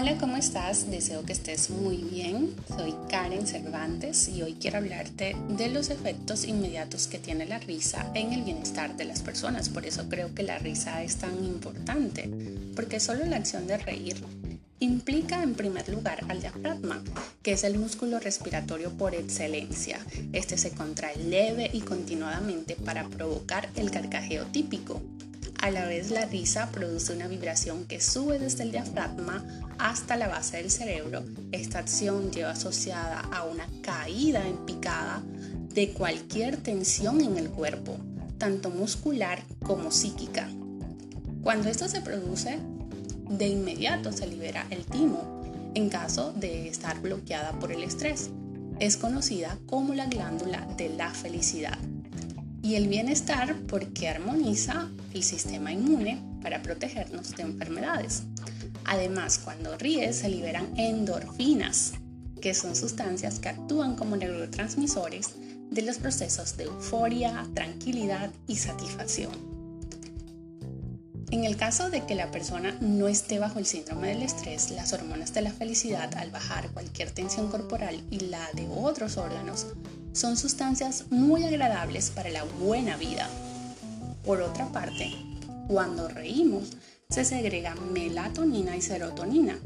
Hola, ¿cómo estás? Deseo que estés muy bien. Soy Karen Cervantes y hoy quiero hablarte de los efectos inmediatos que tiene la risa en el bienestar de las personas. Por eso creo que la risa es tan importante, porque solo la acción de reír implica en primer lugar al diafragma, que es el músculo respiratorio por excelencia. Este se contrae leve y continuadamente para provocar el carcajeo típico. A la vez la risa produce una vibración que sube desde el diafragma hasta la base del cerebro. Esta acción lleva asociada a una caída en picada de cualquier tensión en el cuerpo, tanto muscular como psíquica. Cuando esto se produce, de inmediato se libera el timo en caso de estar bloqueada por el estrés. Es conocida como la glándula de la felicidad y el bienestar porque armoniza el sistema inmune para protegernos de enfermedades. Además, cuando ríes se liberan endorfinas, que son sustancias que actúan como neurotransmisores de los procesos de euforia, tranquilidad y satisfacción. En el caso de que la persona no esté bajo el síndrome del estrés, las hormonas de la felicidad al bajar cualquier tensión corporal y la de otros órganos son sustancias muy agradables para la buena vida. Por otra parte, cuando reímos, se segregan melatonina y serotonina.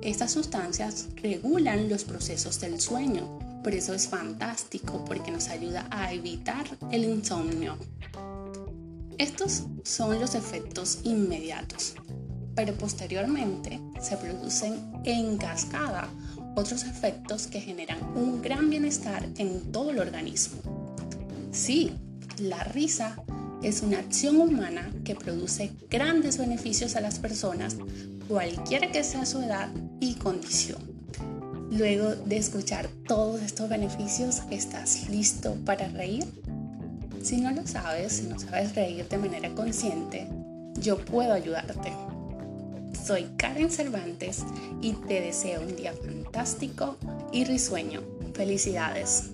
Estas sustancias regulan los procesos del sueño, por eso es fantástico porque nos ayuda a evitar el insomnio. Estos son los efectos inmediatos, pero posteriormente se producen en cascada otros efectos que generan un gran bienestar en todo el organismo. Sí, la risa es una acción humana que produce grandes beneficios a las personas, cualquiera que sea su edad y condición. Luego de escuchar todos estos beneficios, ¿estás listo para reír? Si no lo sabes, si no sabes reír de manera consciente, yo puedo ayudarte. Soy Karen Cervantes y te deseo un día fantástico y risueño. Felicidades.